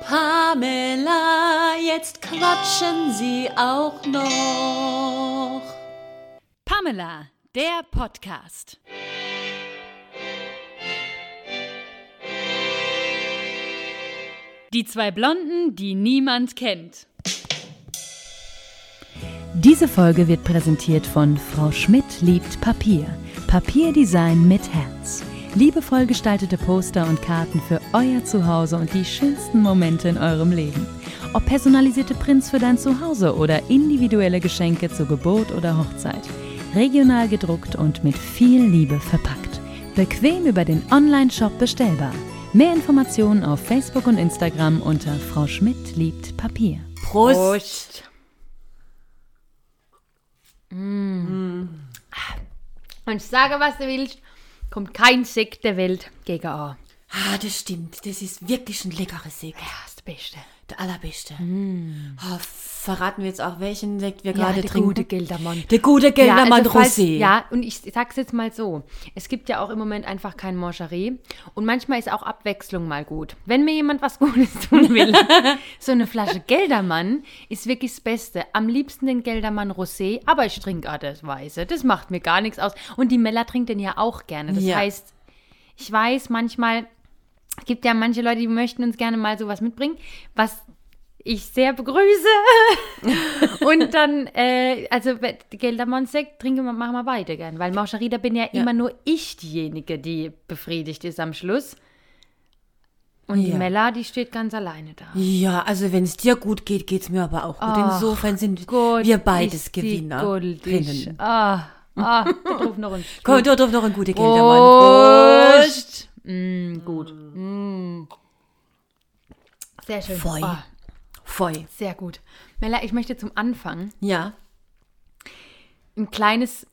Pamela, jetzt quatschen sie auch noch. Pamela, der Podcast. Die zwei Blonden, die niemand kennt. Diese Folge wird präsentiert von Frau Schmidt liebt Papier. Papierdesign mit Herz. Liebevoll gestaltete Poster und Karten für euer Zuhause und die schönsten Momente in eurem Leben. Ob personalisierte Prints für dein Zuhause oder individuelle Geschenke zur Geburt oder Hochzeit. Regional gedruckt und mit viel Liebe verpackt. Bequem über den Online-Shop bestellbar. Mehr Informationen auf Facebook und Instagram unter Frau Schmidt liebt Papier. Prost. Und ich sage, was du willst, kommt kein Sekt der Welt gegen A. Ah, das stimmt. Das ist wirklich ein leckeres Sekt. Ja, das Beste. Der allerbeste. Ah, verraten wir jetzt auch, welchen Sekt wir Ja, gerade der trinken? gute Geldermann. Der gute Geldermann also falls- Rosé. Ja, und ich sag's jetzt mal so. Es gibt ja auch im Moment einfach kein Mangerie. Und manchmal ist auch Abwechslung mal gut. Wenn mir jemand was Gutes tun will, so eine Flasche Geldermann ist wirklich das Beste. Am liebsten den Geldermann Rosé, aber ich trinke auch das Weiße. Das macht mir gar nichts aus. Und die Mella trinkt den ja auch gerne. Das Ja. heißt, ich weiß manchmal, es gibt ja manche Leute, die möchten uns gerne mal sowas mitbringen, was ich sehr begrüße. und dann, äh, also Geldermann-Sekt trinken wir, machen wir beide gern. Weil Margarita bin ja, immer nur ich diejenige, die befriedigt ist am Schluss. Und die Ja. Mella, die steht ganz alleine da. Ja, also wenn es dir gut geht, geht es mir aber auch gut. Insofern sind Gott, wir beides die Gewinner. Ah, ah, da noch ein Komm, da drauf noch ein guter Geldermann. Prost! Mm, gut. Mm. Sehr schön. Voll. Ah, Voll. sehr gut. Mella, ich möchte zum Anfang Ja. ein kleines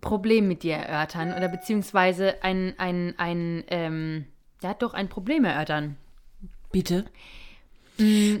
Problem mit dir erörtern oder beziehungsweise ein, ein, ein, ähm, ja doch, ein Problem erörtern. Bitte.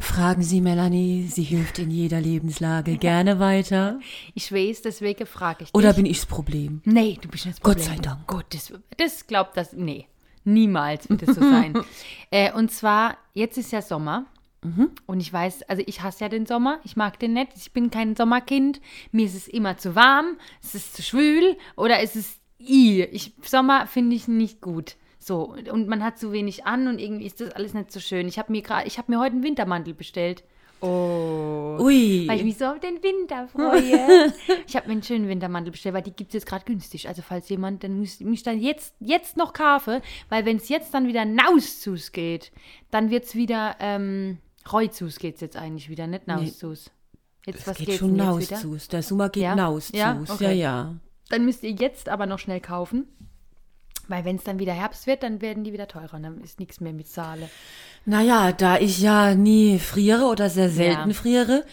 Fragen Sie Melanie, sie hilft in jeder Lebenslage gerne weiter. Ich weiß, deswegen frage ich dich. Oder bin ich das Problem? Nee, du bist nicht das Gott Problem. sei Dank. Gott, das, das glaubt das. Nee, niemals wird das so sein. äh, und zwar, jetzt ist ja Sommer. Mhm. Und ich weiß, also ich hasse ja den Sommer. Ich mag den nicht. Ich bin kein Sommerkind. Mir ist es immer zu warm, es ist zu schwül oder es ist i. Ich, Sommer finde ich nicht gut. So, und man hat zu wenig an und irgendwie ist das alles nicht so schön. Ich habe mir gerade, ich habe mir heute einen Wintermantel bestellt. Ui. Weil ich mich so auf den Winter freue. ich habe mir einen schönen Wintermantel bestellt, weil die gibt es jetzt gerade günstig. Also falls jemand, dann muss mich dann jetzt, jetzt noch kaufen, weil wenn es jetzt dann wieder Nauszus geht, dann wird es wieder, ähm, Reuzus geht es jetzt eigentlich wieder, nicht Nauszus. Jetzt, Es was geht schon? Nauszus. Der Sommer geht Ja? Nauszus. Ja? Ja, Okay. ja. Dann müsst ihr jetzt aber noch schnell kaufen. Weil wenn es dann wieder Herbst wird, dann werden die wieder teurer. Dann ist nichts mehr mit Saale. Naja, da ich ja nie friere oder sehr selten Ja. friere,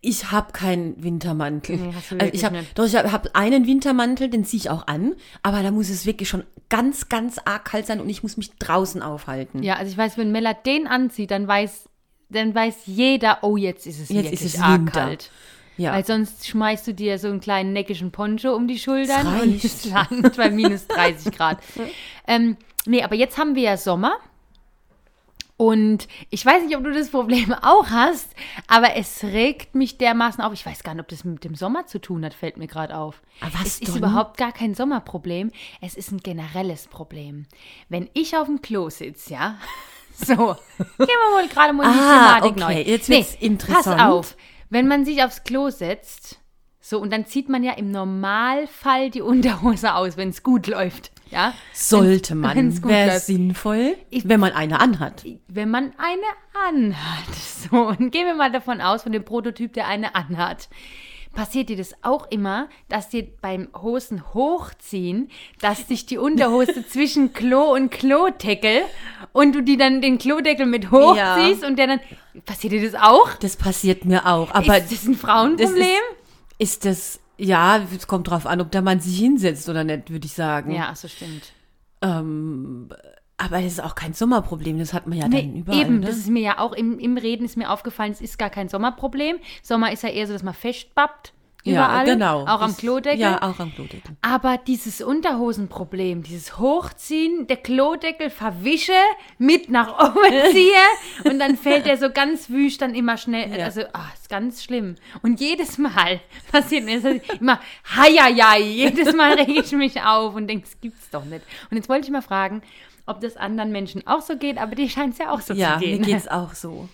ich habe keinen Wintermantel. Nee, also ich habe doch ich habe hab einen Wintermantel, den ziehe ich auch an, aber da muss es wirklich schon ganz ganz arg kalt sein und ich muss mich draußen aufhalten. Ja, also ich weiß, wenn Mella den anzieht, dann weiß, dann weiß jeder, oh, jetzt ist es Jetzt wirklich ist es arg Winter. kalt. Ja. Weil sonst schmeißt du dir so einen kleinen neckischen Poncho um die Schultern Das und es langt bei minus 30 Grad. ähm, nee, aber jetzt haben wir ja Sommer. Und ich weiß nicht, ob du das Problem auch hast, aber es regt mich dermaßen auf. Ich weiß gar nicht, ob das mit dem Sommer zu tun hat, fällt mir gerade auf. Aber was es ist denn? überhaupt gar kein Sommerproblem. Es ist ein generelles Problem. Wenn ich auf dem Klo sitze, ja, so, gehen wir mal gerade mal in die Ah, Thematik okay, neu. jetzt wird's interessant. Pass auf, wenn man sich aufs Klo setzt, so, und dann zieht man ja im Normalfall die Unterhose aus, wenn es gut läuft. Ja? Sollte man, wenn's gut wäre sinnvoll, wenn man eine anhat. Wenn man eine anhat. So, und gehen wir mal davon aus, von dem Prototyp, der eine anhat. Passiert dir das auch immer, dass dir beim Hosen hochziehen, dass sich die Unterhose zwischen Klo und Klodeckel und du die dann den Klodeckel mit hochziehst und der dann. Passiert dir das auch? Das passiert mir auch, aber ist das ein Frauenproblem? ist das ja, es kommt drauf an, ob der Mann sich hinsetzt oder nicht, würde ich sagen. ja, so stimmt. Ähm, aber das ist auch kein Sommerproblem, das hat man ja Nee, dann überall. eben, ne? das ist mir ja auch im, im Reden ist mir aufgefallen, es ist gar kein Sommerproblem. Sommer ist ja eher so, dass man festbappt. Überall. Ja, genau. Auch am Klodeckel. Ja, auch am Klodeckel. Aber dieses Unterhosenproblem, dieses Hochziehen, der Klodeckel verwische, mit nach oben ziehe und dann fällt er so ganz wüst dann immer schnell. Ja. Also, ah, ist ganz schlimm. Und jedes Mal passiert mir das immer, heieiei, jedes Mal rege ich mich auf und denke, das gibt's doch nicht. Und jetzt wollte ich mal fragen, ob das anderen Menschen auch so geht, aber die scheint es ja auch so Ja, zu mir gehen. geht's auch so.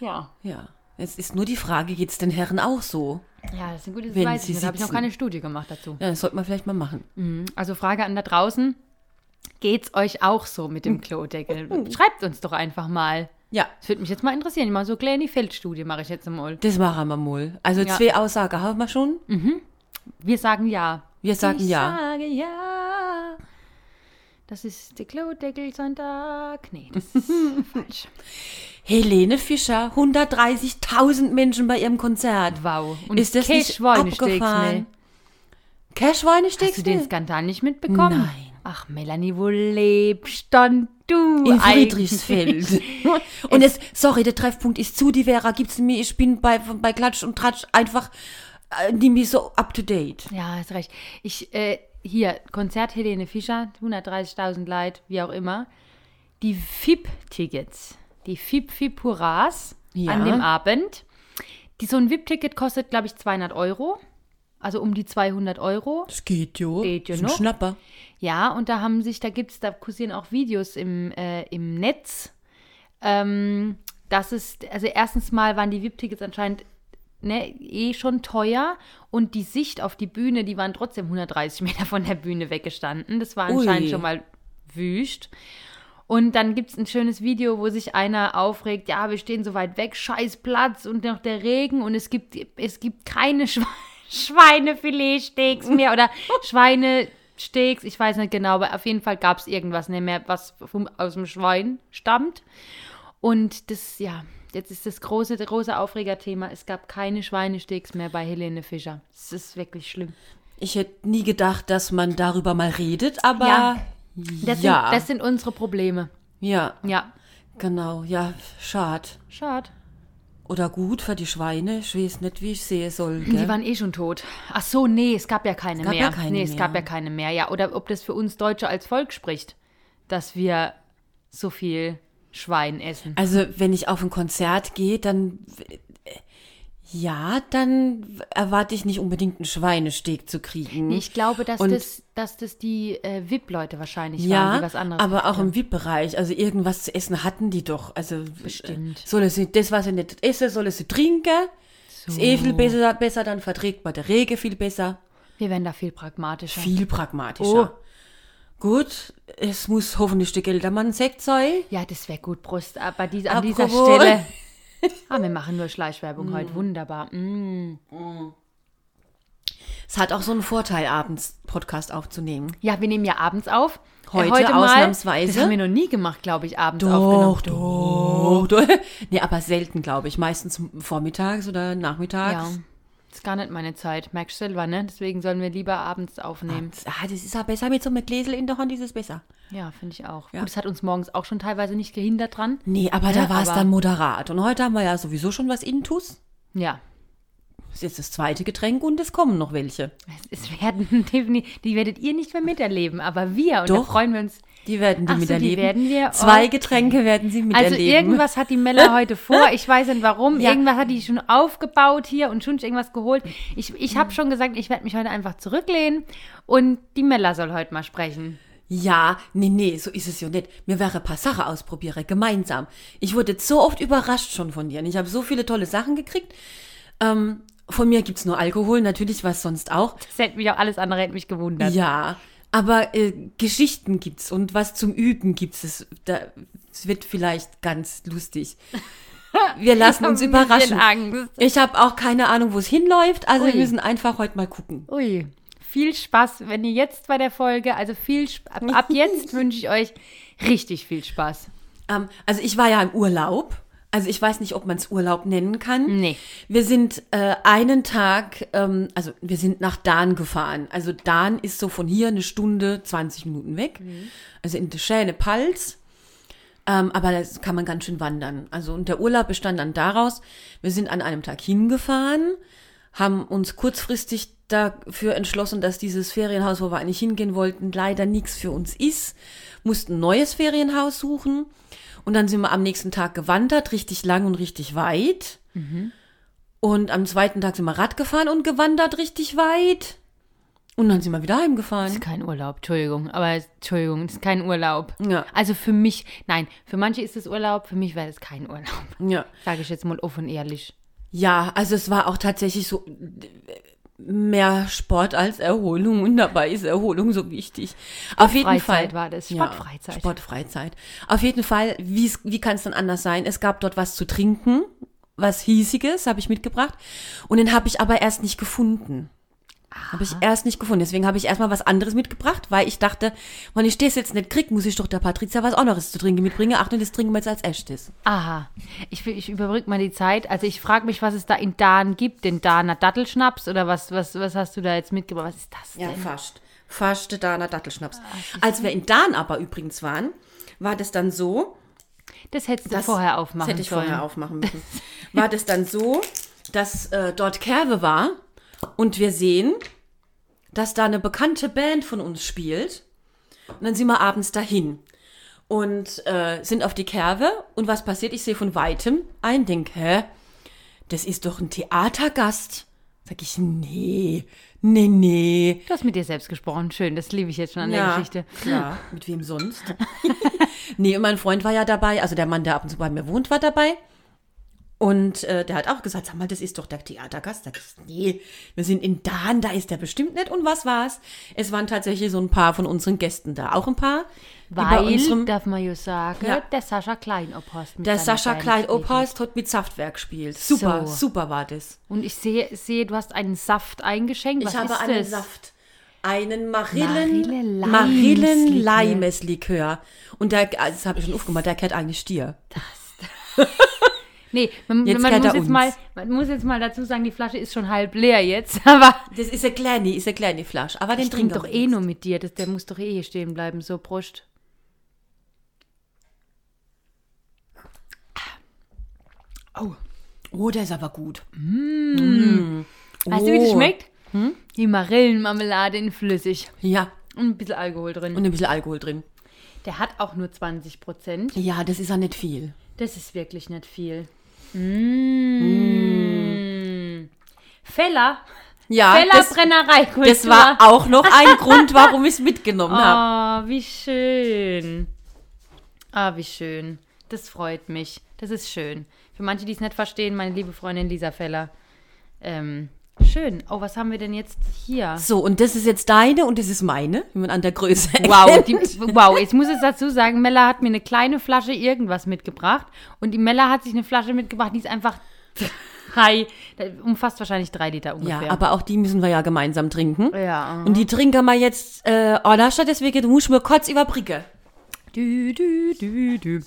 Ja. Ja. Jetzt ist nur die Frage, geht's den Herren auch so? ja, das ist ein gutes Wenn weiß ich. Da habe ich noch keine Studie gemacht dazu. Ja, das sollte man vielleicht mal machen. Also Frage an da draußen. Geht's euch auch so mit dem Klodeckel? Schreibt uns doch einfach mal. Ja, Das würde mich jetzt mal interessieren. Mal so eine kleine Feldstudie mache ich jetzt mal. das machen wir mal. Also Ja. zwei Aussagen haben wir schon. Wir sagen ja. Wir sagen ich ja. sage ja. Das ist der Klodeckelsonntag. Nee, das ist falsch. Helene Fischer, 130.000 Menschen bei ihrem Konzert. Wow. Und ist das kein nicht Schweinesteaks abgefahren? mehr. Cashweine-Steaks? Hast du den Skandal nicht mitbekommen? Nein. Ach, Melanie, wo lebst dann du? in? Friedrichsfeld. und es, sorry, der Treffpunkt ist zu, die Vera gibt's mir, ich bin bei, bei Klatsch und Tratsch einfach äh, nie mehr so up to date. Ja, hast recht. Ich, äh, hier, Konzert Helene Fischer, 130.000 Leute, wie auch immer. Die FIP-Tickets, die FIP-FIP-Hurras Ja. an dem Abend. Die, so ein VIP-Ticket kostet, glaube ich, 200 Euro. Also um die 200 Euro. Das geht jo. Geht jo Ist ein noch. Schnapper. Ja, und da haben sich, da gibt's, da kursieren auch Videos im, äh, im Netz. Ähm, das ist, also erstens mal waren die VIP-Tickets anscheinend ne, eh schon teuer und die Sicht auf die Bühne, die waren trotzdem 130 Meter von der Bühne weggestanden. Das war anscheinend Ui. schon mal wüst. Und dann gibt es ein schönes Video, wo sich einer aufregt, ja, wir stehen so weit weg, scheiß Platz und noch der Regen und es gibt, es gibt keine Schwe Schweinefiletsteaks mehr oder Schweinesteaks, ich weiß nicht genau, aber auf jeden Fall gab es irgendwas nicht mehr, was vom, aus dem Schwein stammt. Und das, ja, jetzt ist das große, große Aufregerthema, es gab keine Schweinesteaks mehr bei Helene Fischer. Es ist wirklich schlimm. Ich hätte nie gedacht, dass man darüber mal redet, aber Ja. Das, ja. sind, das sind unsere Probleme. ja, Ja, genau. Ja, schade. schade. Oder gut für die Schweine. Ich weiß nicht, wie ich sehe soll. Die Gell? waren eh schon tot. Ach so, nee, es gab ja keine gab mehr. ja keine nee, es mehr. gab ja keine mehr. Ja, oder ob das für uns Deutsche als Volk spricht, dass wir so viel Schwein essen. Also, wenn ich auf ein Konzert gehe, dann. äh, Ja, dann erwarte ich nicht unbedingt einen Schweinesteg zu kriegen. Ich glaube, dass, Und- das, dass das die äh, VIP-Leute wahrscheinlich waren, ja, die was anderes aber auch haben. im VIP-Bereich. Also irgendwas zu essen hatten die doch. Also Bestimmt. Soll sie das, was sie nicht essen, soll sie trinken. Ist eh viel besser, besser, dann verträgt man der Rege viel besser. Wir werden da viel pragmatischer. Viel pragmatischer. Oh. Gut, es muss hoffentlich der Geldermann Sekt sein. Ja, das wäre gut, Brust. Aber dies, an dieser. Stelle. Ah, wir machen nur Schleichwerbung heute. Wunderbar. Mm. Es hat auch so einen Vorteil, abends Podcast aufzunehmen. Ja, wir nehmen ja abends auf. Äh, Heute mal, ausnahmsweise. Das haben wir noch nie gemacht, glaube ich, abends aufgenommen. doch, doch. Nee, aber selten, glaube ich. Meistens vormittags oder nachmittags. Ja, ist gar nicht meine Zeit. Merkst du selber, ne? Deswegen sollen wir lieber abends aufnehmen. Ah, das ist ja besser mit so einem Gläsel in der Hand, ist es besser. Ja, finde ich auch. Ja. Gut, das hat uns morgens auch schon teilweise nicht gehindert dran. Nee, aber da Ja, war es dann moderat. Und heute haben wir ja sowieso schon was Intus. Ja. Das ist jetzt das zweite Getränk und es kommen noch welche. Es, es werden definitiv, die werdet ihr nicht mehr miterleben, aber wir, und da Doch. freuen wir uns. Die werden die so, die miterleben. werden wir- Zwei okay. Getränke werden sie Also miterleben. irgendwas hat die Mella heute vor. Ich weiß nicht warum. Ja. Irgendwas hat die schon aufgebaut hier und schon irgendwas geholt. Ich, ich habe schon gesagt, ich werde mich heute einfach zurücklehnen und die Mella soll heute mal sprechen. Ja, nee, nee, so ist es ja nicht. Mir wäre ein paar Sachen ausprobieren, gemeinsam. Ich wurde jetzt so oft überrascht schon von dir. Und ich habe so viele tolle Sachen gekriegt. Ähm, von mir gibt's nur Alkohol, natürlich was sonst auch. Das hätte mich auch alles andere hätte mich gewundert. Ja, aber äh, Geschichten gibt's und was zum Üben gibt's. Es, da, es wird vielleicht ganz lustig. Wir lassen uns überraschen. Angst. Ich habe auch keine Ahnung, wo es hinläuft. Also Ui. wir müssen einfach heute mal gucken. Ui, viel Spaß, wenn ihr jetzt bei der Folge, also viel Sp- ab, ab jetzt wünsche ich euch richtig viel Spaß. Ähm, also ich war ja im Urlaub. Also ich weiß nicht, ob man es Urlaub nennen kann. Nee. Wir sind äh, einen Tag, ähm, also wir sind nach Dahn gefahren. Also Dahn ist so von hier eine Stunde, 20 Minuten weg. Also in der Schäne Pals. Ähm, aber das kann man ganz schön wandern. Also und der Urlaub bestand dann daraus, wir sind an einem Tag hingefahren, haben uns kurzfristig dafür entschlossen, dass dieses Ferienhaus, wo wir eigentlich hingehen wollten, leider nichts für uns ist. Mussten ein neues Ferienhaus suchen. Und dann sind wir am nächsten Tag gewandert, richtig lang und richtig weit. Und am zweiten Tag sind wir Rad gefahren und gewandert richtig weit. Und dann sind wir wieder heimgefahren. Das ist kein Urlaub, Entschuldigung. Aber Entschuldigung, das ist kein Urlaub. Ja. Also für mich, nein, für manche ist es Urlaub, für mich wäre das kein Urlaub. Ja. Sage ich jetzt mal offen ehrlich. Ja, also es war auch tatsächlich so mehr Sport als Erholung und dabei ist Erholung so wichtig. Auf jeden Freizeit Fall war das, Ja, Sportfreizeit. Sportfreizeit. Auf jeden Fall, wie's, wie kann es dann anders sein? Es gab dort was zu trinken, was hiesiges habe ich mitgebracht und den habe ich aber erst nicht gefunden. Habe ich erst nicht gefunden. Deswegen habe ich erstmal was anderes mitgebracht, weil ich dachte, wenn ich das jetzt nicht krieg, muss ich doch der Patricia was anderes zu trinken mitbringen. Ach, und das trinken wir jetzt als echtes. Aha. Ich, ich überbrücke mal die Zeit. Also ich frage mich, was es da in Dahn gibt. Den Dahner Dattelschnaps oder was, was, was hast du da jetzt mitgebracht? Was ist das Ja, denn? fast. Fast der Dahner Dattelschnaps. Als wir in Dahn aber übrigens waren, war das dann so, Das hättest du Das- vorher aufmachen das hätte ich sollen. vorher aufmachen müssen. War das dann so, dass äh, dort Kerwe war und wir sehen, dass da eine bekannte Band von uns spielt. Und dann sind wir abends dahin und äh, sind auf die Kerwe. Und was passiert? Ich sehe von weitem ein, denk, hä? Das ist doch ein Theatergast. Sag ich, nee, nee, nee. Du hast mit dir selbst gesprochen. Schön, das liebe ich jetzt schon an der Geschichte. Ja, mit wem sonst? nee, und mein Freund war ja dabei, also der Mann, der ab und zu bei mir wohnt, war dabei. Und äh, der hat auch gesagt, sag mal, das ist doch der Theatergast. Sag ich, nee, wir sind in Dahn, da ist der bestimmt nicht. Und was war's? Es waren tatsächlich so ein paar von unseren Gästen da. Auch ein paar. Weil, unserem, darf man ja sagen, Ja. der Sascha Kleinophorst mit der Sascha Band Klein gespielt hat. Mit Saftwerk gespielt. Super, So. super war das. Und ich sehe, sehe, du hast einen Saft eingeschenkt. Was ich habe einen das? Saft. Einen Marillen, Marille-Limes-Likör. Marillen-Limes-Likör. Und der, also das habe ich schon aufgemacht, der kennt eigentlich Stier. Nee, man, Jetzt man, muss jetzt mal, man muss jetzt mal dazu sagen, die Flasche ist schon halb leer jetzt. Aber Das ist eine kleine, ist eine kleine Flasche. Aber den trinken doch eh nur mit dir. Das, der muss doch eh hier stehen bleiben. So, Prost. Oh, der ist aber gut. Weißt du, wie das Oh. schmeckt? Die Marillenmarmelade in flüssig. Ja, Und ein bisschen Alkohol drin. und ein bisschen Alkohol drin. Der hat auch nur 20 Prozent. Ja, das ist ja nicht viel. Das ist wirklich nicht viel. Mmh. Feller. Ja, Feller das, das war auch noch ein Grund, warum ich es mitgenommen habe. Ah, wie schön. Ah, wie schön. Das freut mich. Das ist schön. Für manche, die es nicht verstehen, meine liebe Freundin Lisa Feller. Ähm, schön. Oh, was haben wir denn jetzt hier? So, und das ist jetzt deine und das ist meine, wie man an der Größe Wow, erkennt. die, wow, jetzt muss ich dazu sagen, Mella hat mir eine kleine Flasche irgendwas mitgebracht und die Mella hat sich eine Flasche mitgebracht, die ist einfach drei, umfasst wahrscheinlich drei Liter ungefähr. Ja, aber auch die müssen wir ja gemeinsam trinken. Ja. Und die trinken wir jetzt äh, anders, deswegen du musst mir kurz überbrücken. Dü, dü, dü, dü.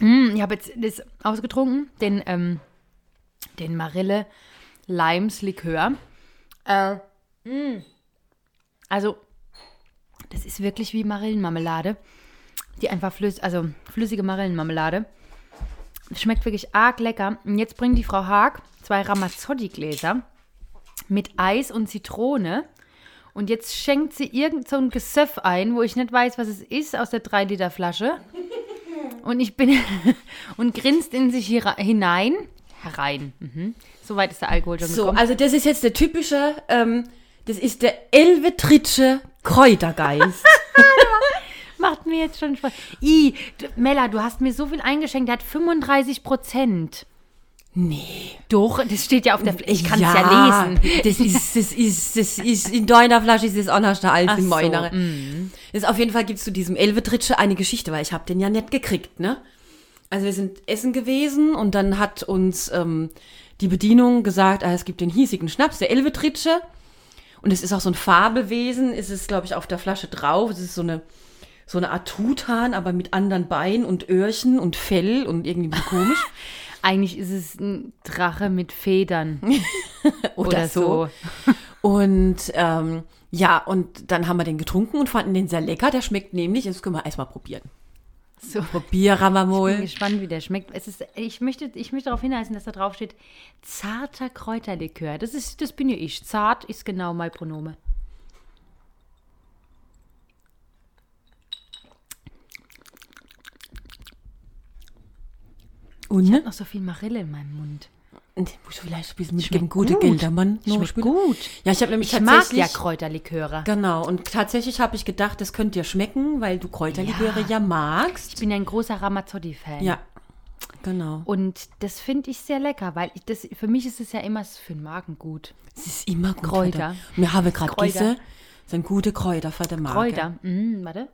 Mm, ich habe jetzt das ausgetrunken, den, ähm, den Marille Limes Likör. Äh, mm. Also, das ist wirklich wie Marillenmarmelade. Die einfach flüssig, also flüssige Marillenmarmelade. Schmeckt wirklich arg lecker. Und jetzt bringt die Frau Haag zwei Ramazzotti-Gläser mit Eis und Zitrone. Und jetzt schenkt sie irgend so ein Gesöff ein, wo ich nicht weiß, was es ist, aus der 3-Liter-Flasche. Und ich bin und grinst in sich hinein. Herein. Mhm. Soweit ist der Alkohol schon So, gekommen. also das ist jetzt der typische, ähm, das ist der Elvetritsche Kräutergeist. Macht mir jetzt schon Spaß. I, du, Mella, du hast mir so viel eingeschenkt, der hat 35 Prozent. nee. Doch, das steht ja auf der Flasche. Ich kann es ja, lesen. Das ist, das ist, das ist, in deiner Flasche ist es anders als Ach in so, meiner. Ist auf jeden Fall gibt's zu diesem Elvetritsche eine Geschichte, weil ich habe den ja nicht gekriegt, ne? Also wir sind essen gewesen und dann hat uns ähm, die Bedienung gesagt, ah, es gibt den hiesigen Schnaps, der Elvetritsche. Und es ist auch so ein Fabelwesen, ist es, glaube ich, auf der Flasche drauf. Es ist so eine, so eine Art Truthahn, aber mit anderen Beinen und Öhrchen und Fell und irgendwie bisschen komisch. Eigentlich ist es ein Drache mit Federn. Oder, Oder so. Und ähm, ja, und dann haben wir den getrunken und fanden den sehr lecker. Der schmeckt nämlich, das können wir erstmal probieren. So. Probieren wir Ich bin gespannt, wie der schmeckt. Es ist, ich, möchte, ich möchte darauf hinweisen, dass da drauf steht, zarter Kräuterlikör. Das, ist, das bin ja ich. Zart ist genau mein Pronome. Und Ich ne? habe noch so viel Marille in meinem Mund. Und muss ich vielleicht ein bisschen dem guten gut. Noch Schmeckt spielen? gut. Ja, ich habe nämlich Ich mag tatsächlich... ja Kräuterliköre. Genau, und tatsächlich habe ich gedacht, das könnte dir schmecken, weil du Kräuterliköre Ja. ja, magst. Ich bin ja ein großer Ramazzotti-Fan. Ja, genau. Und das finde ich sehr lecker, weil ich das, für mich ist es ja immer für den Magen gut. Es ist immer gut. Kräuter. Wir haben gerade diese, sind gute Kräuter für den Magen. Kräuter. Mm, warte.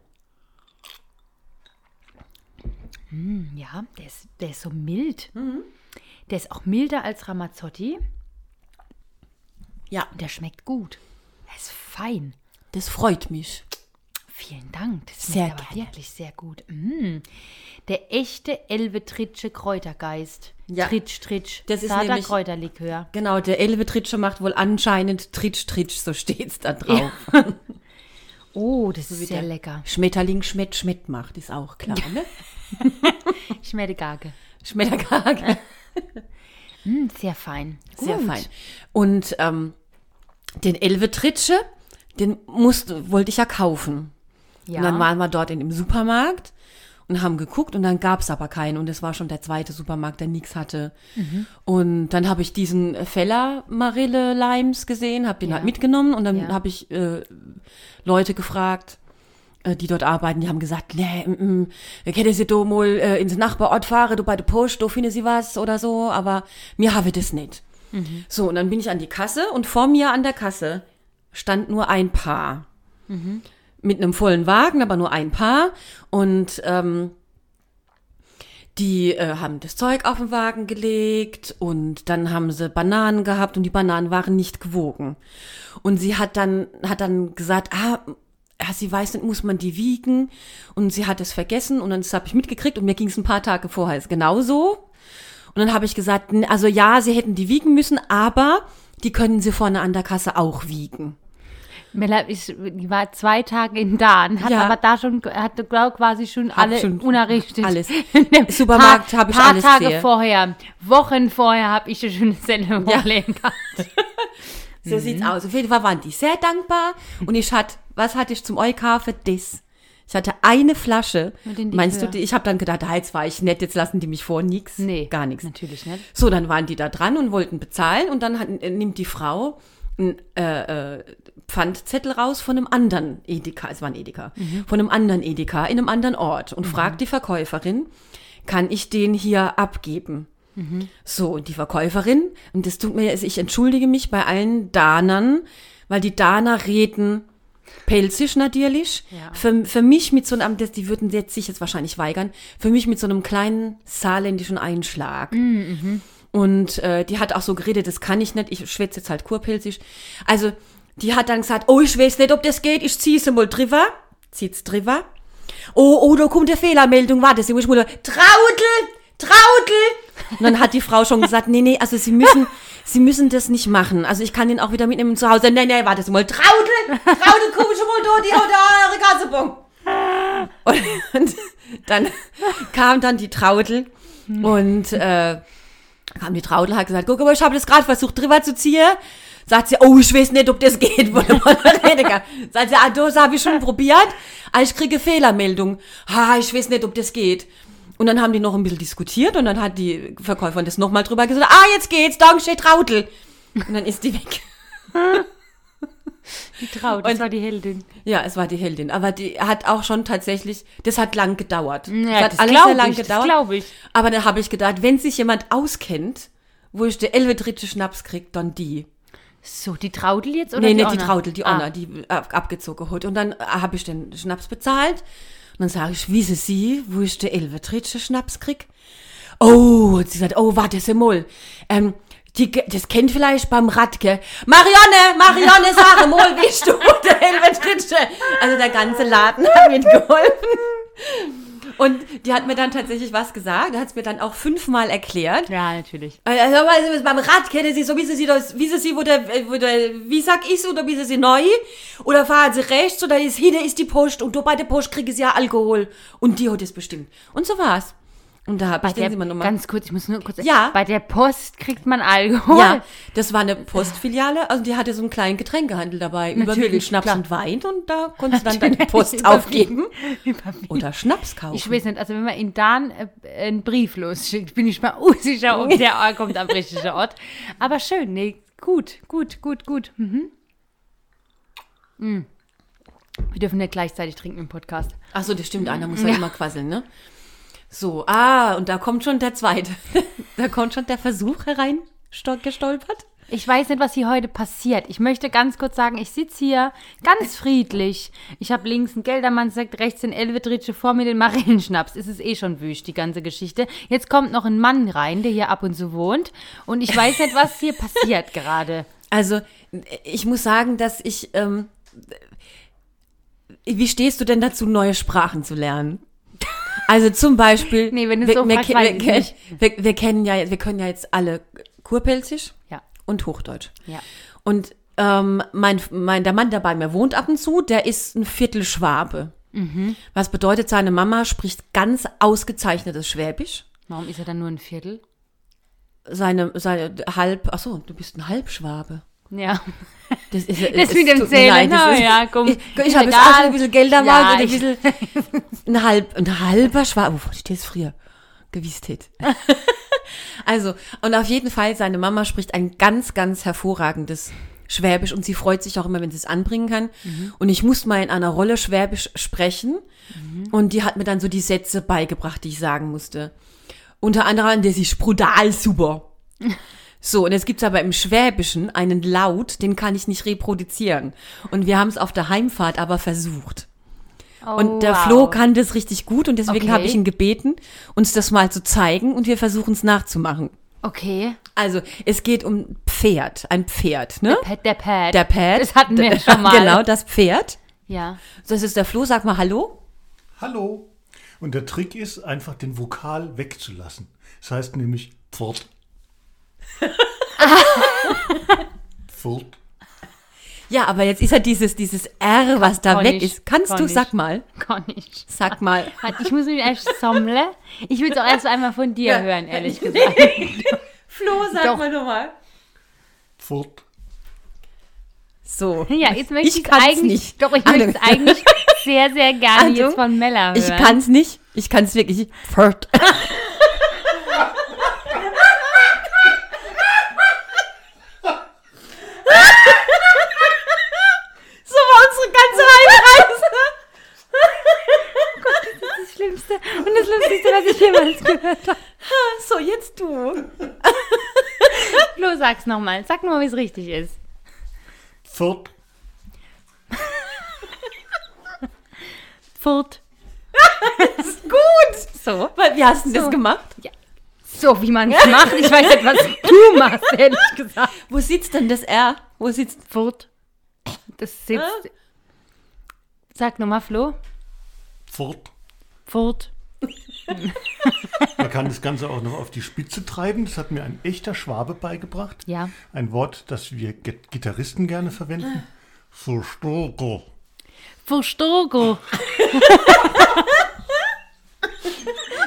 Mm, ja, der ist, der ist so mild. Der ist auch milder als Ramazzotti. Ja, Der schmeckt gut. Der ist fein. das freut mich. Vielen Dank. Das Sehr aber gerne. wirklich sehr gut. Mm. Der echte Elvetritsche Kräutergeist. Ja. Tritsch, Tritsch. Das ist nämlich- Kräuterlikör. Genau, der Elve Tritsche macht wohl anscheinend Tritsch Tritsch, so steht's da drauf. Oh, das ist wie sehr lecker. Schmetterling Schmett Schmett macht, ist auch klar, ne? Schmeckt Gage. Schmettergage. Mm, sehr fein. Sehr Gut. fein. Und ähm, den Elve Tritsche, den musste, wollte ich ja kaufen. Ja. Und dann waren wir dort in dem Supermarkt und haben geguckt und dann gab es aber keinen. Und es war schon der zweite Supermarkt, der nichts hatte. Mhm. Und dann habe ich diesen Feller Marille Limes gesehen, habe den Ja. halt mitgenommen und dann Ja. habe ich äh, Leute gefragt, die dort arbeiten, die haben gesagt, nee, mm, mm, hätte sie da mal äh, ins Nachbarort fahren, du bei der Post, da finden sie was oder so, aber mir habe das nicht. Mhm. So, und dann bin ich an die Kasse und vor mir an der Kasse stand nur ein Paar mit einem vollen Wagen, aber nur ein Paar. Und ähm, die äh, haben das Zeug auf den Wagen gelegt und dann haben sie Bananen gehabt und die Bananen waren nicht gewogen. Und sie hat dann, hat dann gesagt, ah, ja, sie weiß nicht, muss man die wiegen? Und sie hat es vergessen und dann habe ich mitgekriegt und mir ging es ein paar Tage vorher genauso. Und dann habe ich gesagt, also ja, sie hätten die wiegen müssen, aber die können sie vorne an der Kasse auch wiegen. Mella ist, die war zwei Tage in Dahn, hat Ja. aber da schon, hat glaub, quasi schon alle schon unterrichtet. alles. Im Supermarkt habe ich paar alles Tage gesehen. vorher, Wochen vorher habe ich schon eine Sendung Ja. gehabt. So sieht's aus. Auf jeden Fall waren die sehr dankbar. Und ich hatte, was hatte ich zum Eukaufen? Das. Ich hatte eine Flasche. Meinst du, ich habe dann gedacht, ah, jetzt war ich nett, jetzt lassen die mich vor, nix. Nee, Gar nichts. Natürlich nicht. So, dann waren die da dran und wollten bezahlen und dann hat, äh, nimmt die Frau einen äh, äh, Pfandzettel raus von einem anderen Edeka, es war ein Edeka, von einem anderen Edeka in einem anderen Ort und fragt die Verkäuferin, kann ich den hier abgeben? So, und die Verkäuferin, und das tut mir, also ich entschuldige mich bei allen Danern, weil die Daner reden pelzig natürlich. Ja. Für, für mich mit so einem, das, die würden jetzt sich jetzt wahrscheinlich weigern, für mich mit so einem kleinen saarländischen Einschlag. Und äh, die hat auch so geredet, das kann ich nicht, ich schwätze jetzt halt kurpelzig. Also, die hat dann gesagt, oh, ich weiß nicht, ob das geht, ich zieh's mal drüber. Zieht's drüber. Oh, oh, da kommt eine Fehlermeldung, warte, sie muss mal, Traudel, Traudel. Und dann hat die Frau schon gesagt, nee, nee, also sie müssen, sie müssen das nicht machen. Also ich kann den auch wieder mitnehmen zu Hause. Nee, nee, warte mal, Traudel, Traudel, mal da, die hat da eure Kassebon. Und dann kam dann die Traudel und äh, kam die Traudel, hat gesagt, guck mal, ich habe das gerade versucht drüber zu ziehen. Sagt sie, oh, ich weiß nicht, ob das geht. Sagt sie, ah, das habe ich schon probiert, aber ich kriege Fehlermeldung. Ha, ich weiß nicht, ob das geht. Und dann haben die noch ein bisschen diskutiert und dann hat die Verkäuferin das nochmal drüber gesagt, ah, jetzt geht's, danke, steht Traudel. Und dann ist die weg. Die Traut, das war die Heldin. Ja, es war die Heldin, aber die hat auch schon tatsächlich, das hat lang gedauert. Ja, hat das alles sehr lang ich, das gedauert. glaub ich. Aber da habe ich gedacht, wenn sich jemand auskennt, wo ich der elvedritsche Schnaps krieg, dann die. So, die Traudel jetzt oder nee, die nicht die? Traudel, die Ah. Onna, die ab, abgezogen hat. Und dann äh, habe ich den Schnaps bezahlt. Und dann sage ich, wissen Sie, wo ich der elvedritsche Schnaps krieg? Oh, und sie sagt, oh, warte mal. Ähm, die, das kennt vielleicht beim Radke. Marianne, Marianne, sag mal, wie du der elvedritsche? Also der ganze Laden hat mitgeholfen. Und die hat mir dann tatsächlich was gesagt, hat es mir dann auch fünfmal erklärt. Ja, natürlich. Also, also beim Rad kennen Sie so, wie Sie sie das, wie Sie sie, wo der, wo der, wie sag ich oder wie Sie sie neu? Oder fahren Sie rechts oder ist, hier ist die Post und du bei der Post kriegen Sie ja Alkohol. Und die hat es bestimmt. Und so war's. Und da habe ich der, immer nochmal. ganz kurz, ich muss nur kurz. Ja. Bei der Post kriegt man Alkohol. Ja, das war eine Postfiliale, also die hatte so einen kleinen Getränkehandel dabei, überwiegend Natürlich, Schnaps klar. und Wein und da konntest du dann deine Post aufgeben oder Schnaps kaufen. Ich weiß nicht, also wenn man in Dan äh, einen Brief losschickt, bin ich mal unsicher, ob der Ort kommt am richtigen Ort. Aber schön, nee, gut, gut, gut, gut. Mhm. Mm. Wir dürfen nicht gleichzeitig trinken im Podcast. Ach so, das stimmt, einer muss ja immer quasseln, ne? So, ah, und da kommt schon der zweite. da kommt schon der Versuch herein, sto- gestolpert. Ich weiß nicht, was hier heute passiert. Ich möchte ganz kurz sagen, ich sitze hier ganz friedlich. Ich habe links einen Geldermann-Sekt, rechts den Elvedritsche, vor mir den Marillenschnaps. Es ist eh schon wüst, die ganze Geschichte. Jetzt kommt noch ein Mann rein, der hier ab und zu wohnt. Und ich weiß nicht, was hier passiert gerade. Also, ich muss sagen, dass ich, ähm, wie stehst du denn dazu, neue Sprachen zu lernen? Also zum Beispiel, Nee, wenn du wir, so wir, fragst, wir, wir, wir kennen ja, wir können ja jetzt alle Kurpelzisch Ja, und Hochdeutsch. ja. Und ähm, mein, mein, der Mann, der bei mir wohnt ab und zu, der ist ein Viertel Schwabe. Mhm. Was bedeutet, seine Mama spricht ganz ausgezeichnetes Schwäbisch. Warum ist er dann nur ein Viertel? Seine, seine halb, ach so, du bist ein Halbschwabe. Ja. Das, ist, Das es mit dem Zählen, das na ist- ja, komm. Ich, ich Ist habe jetzt auch ein bisschen Geld da Ja, mal, ein ich- bisschen, ein, halb, ein halber Schwabe. Wovon steht es früher? Gewiest hätte. Also, und auf jeden Fall, seine Mama spricht ein ganz, ganz hervorragendes Schwäbisch und sie freut sich auch immer, wenn sie es anbringen kann. Und ich muss mal in einer Rolle Schwäbisch sprechen und die hat mir dann so die Sätze beigebracht, die ich sagen musste. Unter anderem, der ist brutal super. So, und jetzt gibt's aber im Schwäbischen einen Laut, den kann ich nicht reproduzieren. Und wir haben es auf der Heimfahrt aber versucht. Und der Oh, wow. Flo kann das richtig gut und deswegen Okay. habe ich ihn gebeten, uns das mal zu zeigen und wir versuchen es nachzumachen. Okay. Also, es geht um Pferd, ein Pferd, ne? Pad, der Pad. Der Pad. Das hatten wir schon mal. Genau, das Pferd. Ja. Das ist der Flo, sag mal Hallo. Hallo. Und der Trick ist, einfach den Vokal wegzulassen. Das heißt nämlich Pfort. Pfort. Ja, aber jetzt ist ja dieses, dieses R, was da kann weg ich, ist. Kannst kann du, ich. sag mal, Kann ich. sag mal. Warte, ich muss mich erst sammeln. Ich will es auch erst einmal von dir Ja. hören, ehrlich gesagt. Flo, sag Doch. mal nochmal. Pfort. So. Ja, jetzt möchte Ich ich es eigentlich. nicht. Doch, ich möchte es Achtung. eigentlich sehr, sehr gerne Achtung. jetzt von Mella hören. Ich kann's nicht. Ich kann's wirklich. Pferd. so war unsere ganze Heimreise. das Schlimmste und das Lustigste, was ich jemals gehört habe. So, jetzt du. Flo, sag's nochmal. Sag nur, wie es richtig ist. Pfort. Furt. Gut. So. Wie hast du denn das So. gemacht? So, wie man es macht. Ich weiß nicht, was du machst, ehrlich gesagt. Wo sitzt denn das R? Wo sitzt. Furt. Das sitzt. Sag nochmal, Flo. Pfort. Furt. Man kann das Ganze auch noch auf die Spitze treiben. Das hat mir ein echter Schwabe beigebracht. Ja. Ein Wort, das wir Gi- Gitarristen gerne verwenden. Verstogo. Verstogo.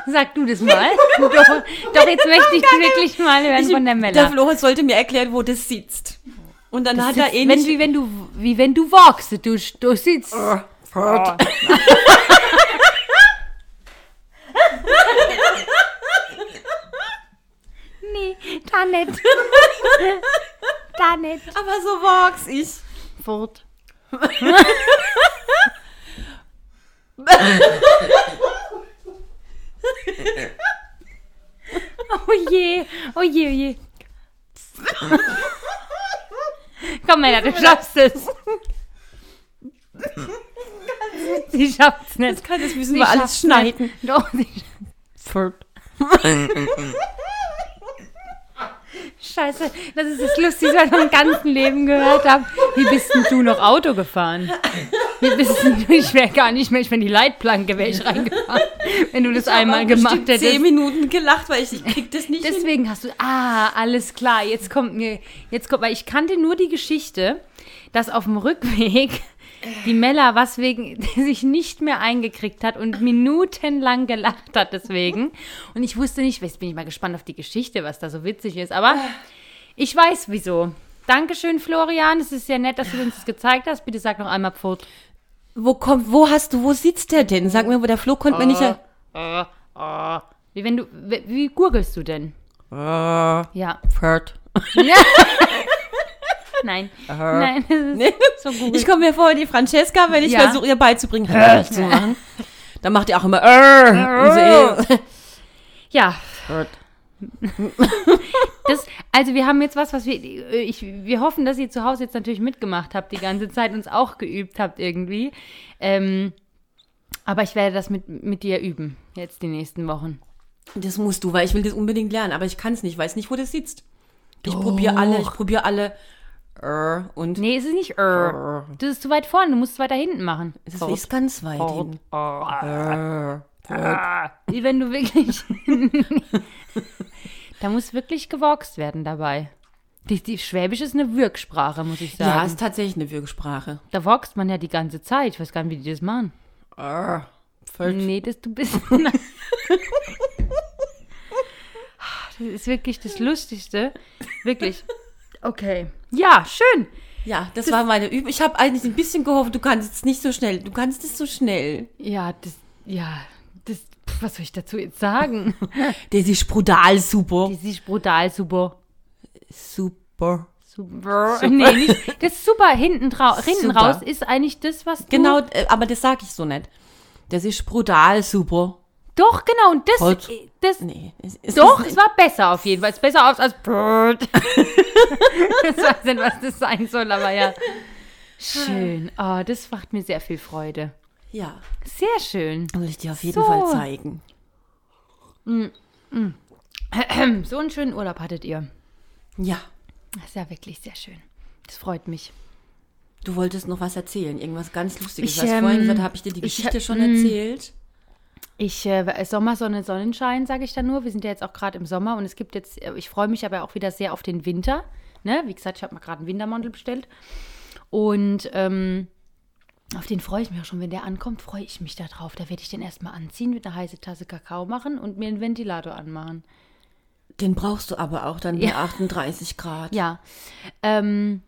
Sag du das mal. Doch, doch jetzt möchte ich wirklich mal hören von der Der Mella. Flo sollte mir erklären, wo das sitzt. Und dann hat er eh wenn, nicht. wie wenn du wie wenn du walkst, du, du sitzt. Nee, da nicht. da nicht. Aber so wachs ich. Fort. oh je, oh je, oh je. Komm, Männer, du schaffst es. Sie schafft's nicht. Kann das müssen Sie wir alles schneiden. Nicht. Doch, sie Scheiße, das ist das Lustigste, was ich im ganzen Leben gehört habe. Wie bist denn du noch Auto gefahren? Wir wissen, ich wäre gar nicht mehr, ich wäre in die Leitplanke wäre ich reingefahren, wenn du das einmal hab gemacht bestimmt zehn hättest. Minuten gelacht, weil ich, ich krieg das nicht hin. Deswegen hast du, ah, alles klar, jetzt kommt mir, jetzt kommt, weil ich kannte nur die Geschichte, dass auf dem Rückweg die Mella was wegen, sich nicht mehr eingekriegt hat und minutenlang gelacht hat deswegen. Und ich wusste nicht, jetzt bin ich mal gespannt auf die Geschichte, was da so witzig ist, aber ich weiß wieso. Dankeschön, Florian. Es ist sehr nett, dass du uns das gezeigt hast. Bitte sag noch einmal Pfot. Wo kommt, wo hast du, wo sitzt der denn? Sag mir, wo der Flo konnte mir nicht. er- Äh, äh. Wie wenn du, wie, wie gurgelst du denn? Äh, Ja. Ferd. Nein. Nein, das ist Nee. so gut. Ich komme mir vor wie die Francesca, wenn ich Ja. versuche, ihr beizubringen, äh, zu machen. Dann macht ihr auch immer, äh, so, ja, das, also wir haben jetzt was, was wir, ich, wir hoffen, dass ihr zu Hause jetzt natürlich mitgemacht habt die ganze Zeit, uns auch geübt habt irgendwie. Ähm, aber ich werde das mit, mit dir üben, jetzt die nächsten Wochen. Das musst du, weil ich will das unbedingt lernen, aber ich kann es nicht, weiß nicht, wo das sitzt. Ich probiere alle, ich probiere alle äh, und Nee, es ist nicht äh. Das ist zu weit vorne, du musst es weiter hinten machen. es ist, ist ganz weit hin. Ah, Wie wenn du wirklich. da muss wirklich gewoxt werden dabei. Die, die Schwäbisch ist eine Wirksprache, muss ich sagen. ja, ist tatsächlich eine Wirksprache. da woxt man ja die ganze Zeit. Ich weiß gar nicht, wie die das machen. Äh, Ferd. Nee, das du bist. Das ist wirklich das Lustigste. Wirklich. Okay. Ja, schön. Ja, das, war meine Übung. Ich habe eigentlich ein bisschen gehofft, du kannst es nicht so schnell. Du kannst es so schnell. Ja, das. Ja, das. Pff, was soll ich dazu jetzt sagen? Das ist brutal super. Das ist brutal super. Super. Super. Nee, nicht. Das ist super. Hinten, drau hinten Super. raus ist eigentlich das, was du. Genau, äh, aber das sage ich so nicht. Das ist brutal super. Doch, genau. Und das. Halt. das Nee, es ist doch, es es war besser auf jeden Fall. Es ist besser aus als ich weiß nicht, was das sein soll, aber ja. Schön. Oh, das macht mir sehr viel Freude. Ja, Sehr schön. will ich dir auf jeden So. Fall zeigen. So einen schönen Urlaub hattet ihr. Ja, Das ist ja wirklich sehr schön. Das freut mich. du wolltest noch was erzählen, irgendwas ganz Lustiges. Ich, hast ähm, vorhin gesagt, habe ich dir die ich Geschichte hab- schon mm. erzählt. Ich, äh, Sommersonne, Sonnenschein, sage ich da nur. Wir sind ja jetzt auch gerade im Sommer und es gibt jetzt, äh, ich freue mich aber auch wieder sehr auf den Winter. Ne? Wie gesagt, ich habe mir gerade einen Wintermantel bestellt. Und ähm, auf den freue ich mich auch schon. Wenn der ankommt, freue ich mich da drauf. Da werde ich den erstmal anziehen, mit einer heißen Tasse Kakao machen und mir einen Ventilator anmachen. Den brauchst du aber auch dann bei 38 Grad. Ja. Ähm,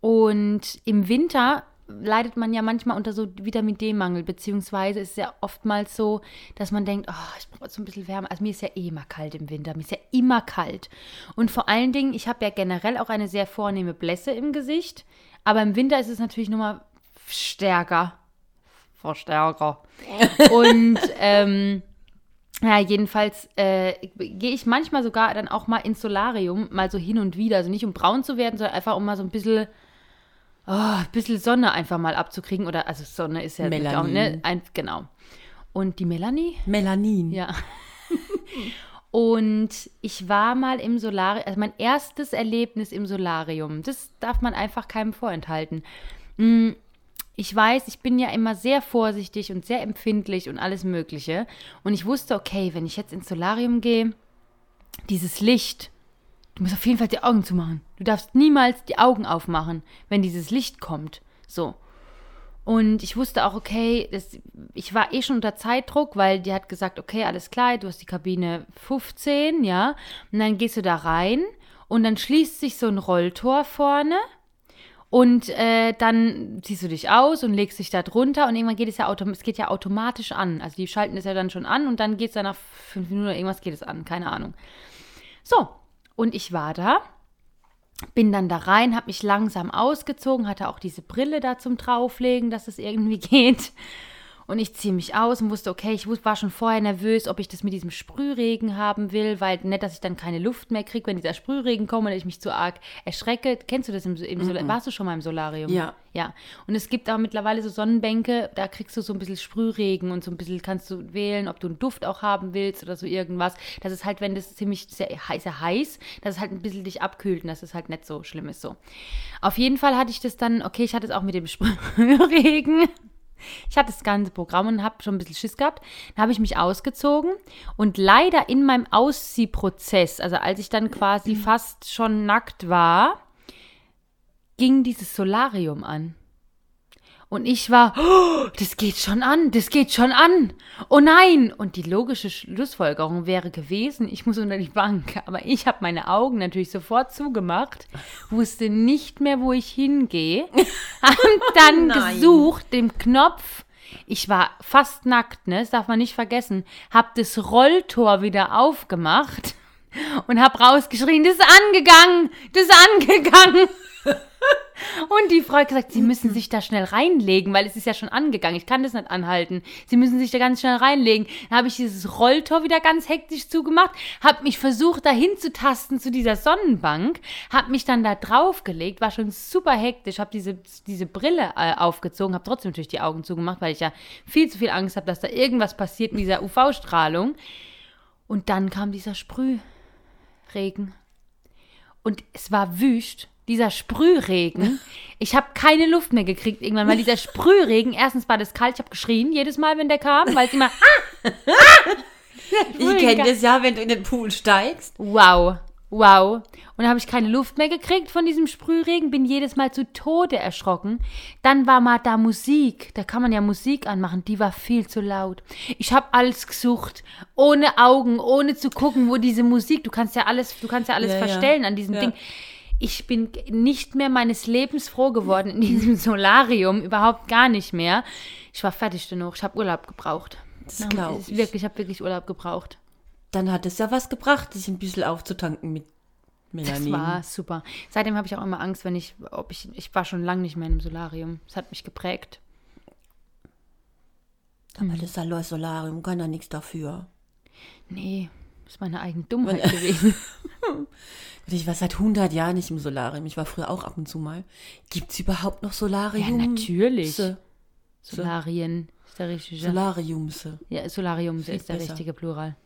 und im Winter leidet man ja manchmal unter so Vitamin D-Mangel, beziehungsweise ist es ja oftmals so, dass man denkt, oh, ich brauche so ein bisschen Wärme. Also mir ist ja eh immer kalt im Winter, mir ist ja immer kalt. Und vor allen Dingen, ich habe ja generell auch eine sehr vornehme Blässe im Gesicht, aber im Winter ist es natürlich nochmal stärker. Verstärker. Und ähm, ja, jedenfalls äh, gehe ich manchmal sogar dann auch mal ins Solarium, mal so hin und wieder. Also nicht um braun zu werden, sondern einfach um mal so ein bisschen, oh, ein bisschen Sonne einfach mal abzukriegen. Oder, also Sonne ist ja natürlich auch, ne? Melanin. Ein, genau. Und die Melanie? Melanin. Ja. Und ich war mal im Solarium, also mein erstes Erlebnis im Solarium, das darf man einfach keinem vorenthalten. Mm, Ich weiß, ich bin ja immer sehr vorsichtig und sehr empfindlich und alles Mögliche. Und ich wusste, okay, wenn ich jetzt ins Solarium gehe, dieses Licht, du musst auf jeden Fall die Augen zumachen. Du darfst niemals die Augen aufmachen, wenn dieses Licht kommt. So. Und ich wusste auch, okay, das, ich war eh schon unter Zeitdruck, weil die hat gesagt, okay, alles klar, du hast die Kabine 15, ja. Und dann gehst du da rein und dann schließt sich so ein Rolltor vorne und äh, dann ziehst du dich aus und legst dich da drunter und irgendwann geht es ja, autom es geht ja automatisch an. Also die schalten es ja dann schon an und dann geht es dann nach fünf Minuten oder irgendwas geht es an, keine Ahnung. So, und ich war da bin dann da rein, habe mich langsam ausgezogen, hatte auch diese Brille da zum drauflegen, dass es irgendwie geht. Und ich ziehe mich aus und wusste, okay, ich war schon vorher nervös, ob ich das mit diesem Sprühregen haben will, weil nicht, dass ich dann keine Luft mehr kriege, wenn dieser Sprühregen kommt und ich mich zu arg erschrecke. Kennst du das im, im Sola- Warst du schon mal im Solarium? Ja. Ja. Und es gibt auch mittlerweile so Sonnenbänke, da kriegst du so ein bisschen Sprühregen und so ein bisschen kannst du wählen, ob du einen Duft auch haben willst oder so irgendwas. Das ist halt, wenn das ziemlich sehr heiß, sehr heiß, dass es halt ein bisschen dich abkühlt und dass es halt nicht so schlimm ist so. Auf jeden Fall hatte ich das dann, okay, ich hatte es auch mit dem Sprühregen. Ich hatte das ganze Programm und habe schon ein bisschen Schiss gehabt. Dann habe ich mich ausgezogen und leider in meinem Ausziehprozess, also als ich dann quasi fast schon nackt war, ging dieses Solarium an. Und ich war, oh, das geht schon an, das geht schon an. Oh nein! Und die logische Schlussfolgerung wäre gewesen, ich muss unter die Bank. Aber ich habe meine Augen natürlich sofort zugemacht, wusste nicht mehr, wo ich hingehe. Hab dann Nein. gesucht, den Knopf. Ich war fast nackt, ne? Das darf man nicht vergessen. Hab das Rolltor wieder aufgemacht und hab rausgeschrien, das ist angegangen, das ist angegangen. Und die Frau hat gesagt, Sie müssen sich da schnell reinlegen, weil es ist ja schon angegangen. Ich kann das nicht anhalten. Sie müssen sich da ganz schnell reinlegen. Dann habe ich dieses Rolltor wieder ganz hektisch zugemacht, habe mich versucht, dahin zu tasten zu dieser Sonnenbank, habe mich dann da draufgelegt, war schon super hektisch, habe diese, diese Brille äh, aufgezogen, habe trotzdem natürlich die Augen zugemacht, weil ich ja viel zu viel Angst habe, dass da irgendwas passiert mit dieser UV-Strahlung. Und dann kam dieser Sprühregen. Und es war wüst. Dieser Sprühregen. Ich habe keine Luft mehr gekriegt irgendwann, weil dieser Sprühregen, erstens war das kalt, ich habe geschrien jedes Mal, wenn der kam, weil es immer. Ich kenne das ja, wenn du in den Pool steigst. Wow, wow. Und dann habe ich keine Luft mehr gekriegt von diesem Sprühregen, bin jedes Mal zu Tode erschrocken. Dann war mal da Musik, da kann man ja Musik anmachen, die war viel zu laut. Ich habe alles gesucht, ohne Augen, ohne zu gucken, wo diese Musik, du kannst ja alles, du kannst ja alles Ja, ja. verstellen an diesem Ja. Ding. Ich bin nicht mehr meines Lebens froh geworden in diesem Solarium, überhaupt gar nicht mehr. Ich war fertig genug, ich habe Urlaub gebraucht. Das glaub Ich ich. Wirklich, ich habe wirklich Urlaub gebraucht. Dann hat es ja was gebracht, sich ein bisschen aufzutanken mit Das Melanin. war super. Seitdem habe ich auch immer Angst, wenn ich, ob ich, ich war schon lange nicht mehr in einem Solarium. Das hat mich geprägt. Aber das Solarium kann ja nichts dafür. Nee, das ist meine eigene Dummheit gewesen. Ich war seit 100 Jahren nicht im Solarium. Ich war früher auch ab und zu mal. Gibt es überhaupt noch Ja, Solarium? natürlich. Se- Solarien ist der richtige. Solariumse. ja, Solarium ist der besser. richtige Plural.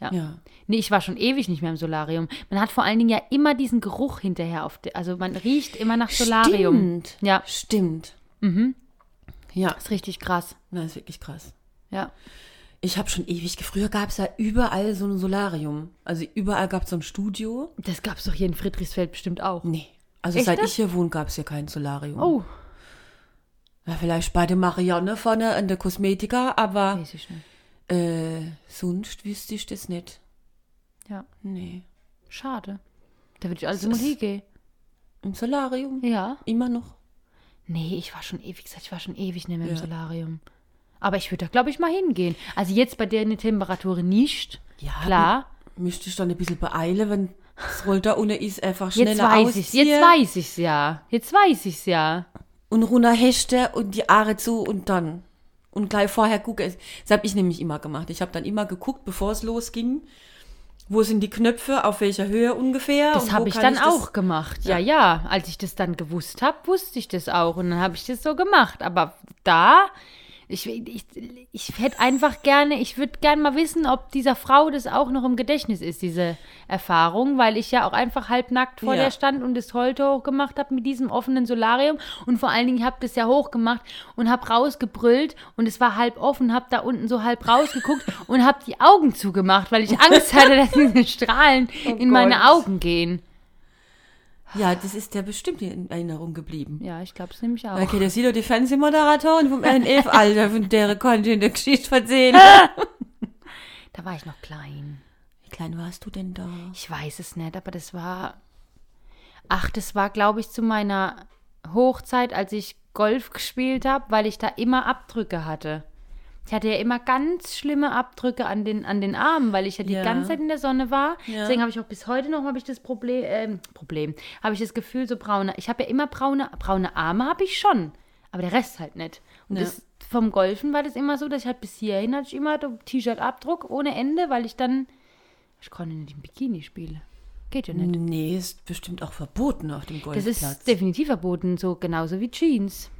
Ja. Ja. Nee, ich war schon ewig nicht mehr im Solarium. Man hat vor allen Dingen ja immer diesen Geruch hinterher auf der, also man riecht immer nach Solarium. Stimmt. Ja, Stimmt. Mhm. Ja, ist richtig krass. das ist wirklich krass. Ja. Ich habe schon ewig, früher gab es ja überall so ein Solarium. Also überall gab es so ein Studio. Das gab es doch hier in Friedrichsfeld bestimmt auch. Nee. Also Echt seit nicht? ich hier wohne, gab es hier kein Solarium. Oh, Ja, vielleicht bei der Marianne vorne an der Kosmetika, aber weiß ich nicht. äh, sonst wüsste ich das nicht. Ja, Nee. schade. Da würde ich also mal hingehen. Im Solarium? Ja. Immer noch. Nee, ich war schon ewig, ich war schon ewig nicht mehr im Ja. Solarium. Aber ich würde da, glaube ich, mal hingehen. Also jetzt bei der Temperatur nicht. Ja, Klar. Müsste ich dann ein bisschen beeilen, wenn das da unten ist, einfach schneller Jetzt weiß ich's. ausziehen Jetzt weiß ich's ja. Jetzt weiß ich's ja. Und runter hechte und die Aare zu und dann. Und gleich vorher gucke. Das habe ich nämlich immer gemacht. Ich habe dann immer geguckt, bevor es losging. Wo sind die Knöpfe, auf welcher Höhe ungefähr? Das habe ich dann das- auch gemacht. Ja. ja, Als ich das dann gewusst habe, wusste ich das auch. Und dann habe ich das so gemacht. Aber da, ich, ich, ich hätte einfach gerne, ich würde gerne mal wissen, ob dieser Frau das auch noch im Gedächtnis ist, diese Erfahrung, weil ich ja auch einfach halbnackt vor Ja. der stand und das Holte hochgemacht habe mit diesem offenen Solarium. Und vor allen Dingen habe das ja hochgemacht und habe rausgebrüllt und es war halb offen, habe da unten so halb rausgeguckt und habe die Augen zugemacht, weil ich Angst hatte, dass diese Strahlen in meine Gott. Augen gehen. Ja, das ist ja bestimmt in Erinnerung geblieben. Ja, ich glaube es nämlich auch. Okay, das sieht doch die Fernsehmoderatorin vom NF, Alter, von der konnte ich in der Geschichte erzählen. Da war ich noch klein. Wie klein warst du denn da? Ich weiß es nicht, aber das war. Ach, das war, glaube ich, zu meiner Hochzeit, als ich Golf gespielt habe, weil ich da immer Abdrücke hatte. Ich hatte ja immer ganz schlimme Abdrücke an den, an den Armen, weil ich ja die Ja. ganze Zeit in der Sonne war. Ja. Deswegen habe ich auch bis heute noch habe ich das Problem, ähm, Problem, habe ich das Gefühl, so braune. Ich habe ja immer braune, braune Arme, habe ich schon, aber der Rest halt nicht. Und Ja. das vom Golfen war das immer so, dass ich halt bis hierhin hatte ich immer T-Shirt-Abdruck ohne Ende, weil ich dann, ich konnte nicht im Bikini spielen. Geht ja nicht. Nee, ist bestimmt auch verboten auf dem Das Golfplatz. ist definitiv verboten, so genauso wie Jeans.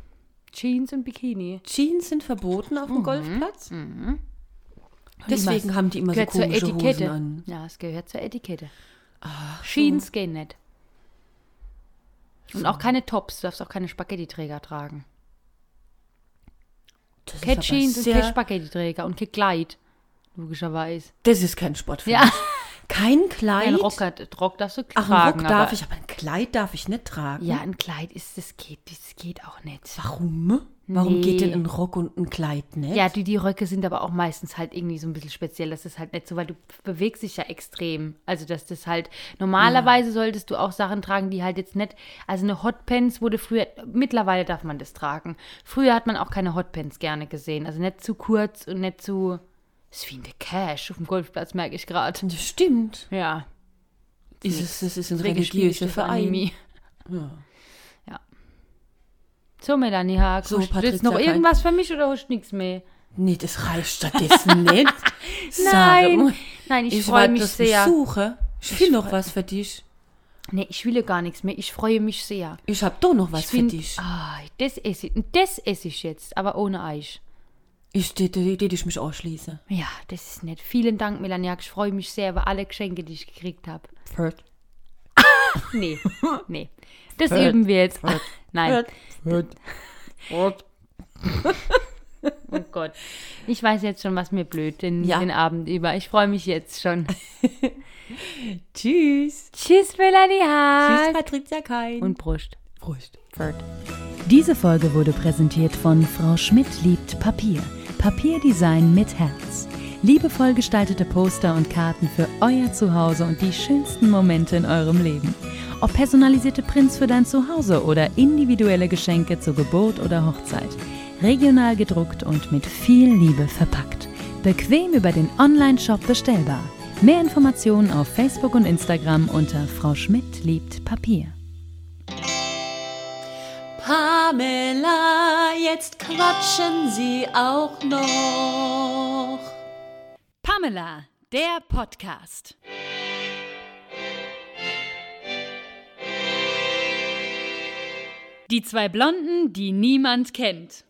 Jeans und Bikini. Jeans sind verboten auf dem Mhm. Golfplatz? Deswegen haben die immer so komische Etikette. Hosen an. Ja, es gehört zur Etikette. Jeans gehen nicht. Und auch keine Tops. Du darfst auch keine Spaghetti-Träger tragen. Das Kein Jeans und kein Spaghetti-Träger und kein Kleid. Logischerweise. Das ist kein Sport für Ja. mich. Kein Kleid? Ein Rock, Rock darfst du Ach, tragen. einen Rock darf ich, aber ein Kleid darf ich nicht tragen. Ja, ein Kleid ist, das geht, das geht auch nicht. Warum? Warum Nee. geht denn ein Rock und ein Kleid nicht? Ja, die, die Röcke sind aber auch meistens halt irgendwie so ein bisschen speziell. Das ist halt nicht so, weil du bewegst dich ja extrem. Also, dass das halt, normalerweise solltest du auch Sachen tragen, die halt jetzt nicht, also eine Hotpants wurde früher, mittlerweile darf man das tragen. Früher hat man auch keine Hotpants gerne gesehen. Also nicht zu kurz und nicht zu, das ist wie in der Cash auf dem Golfplatz, merke ich gerade. Das stimmt. Ja. Ist es, das ist ein religiöser ich das Verein. Anime. Ja. So, Melanie Haag, So, hast du jetzt noch irgendwas für mich oder hast du nichts mehr? Nee, das reicht stattdessen nicht. Nein, nein, ich, ich freue mich ich sehr. suche. Ich finde noch was für dich. Nee, ich will ja gar nichts mehr. Ich freue mich sehr. Ich habe doch noch was Ich für find- dich. Ah, das esse ich. Das esse ich jetzt, aber ohne Eich. Ich tät tät ich mich ausschließen. Ja, das ist nett. Vielen Dank, Melania. Ich freue mich sehr über alle Geschenke, die ich gekriegt habe. Nee, nee. Das üben wir jetzt. Nein. Oh Gott. Ich weiß jetzt schon, was mir blöd den, Ja. den Abend über. Ich freue mich jetzt schon. Tschüss. Tschüss, Melanie Haag. Tschüss, Patricia Kein. Und Brust. Prost. Diese Folge wurde präsentiert von Frau Schmidt liebt Papier. Papierdesign mit Herz. Liebevoll gestaltete Poster und Karten für euer Zuhause und die schönsten Momente in eurem Leben. Ob personalisierte Prints für dein Zuhause oder individuelle Geschenke zur Geburt oder Hochzeit. Regional gedruckt und mit viel Liebe verpackt. Bequem über den Online-Shop bestellbar. Mehr Informationen auf Facebook und Instagram unter Frau Schmidt liebt Papier. Pamela, jetzt quatschen Sie auch noch. Pamela, der Podcast. Die zwei Blonden, die niemand kennt.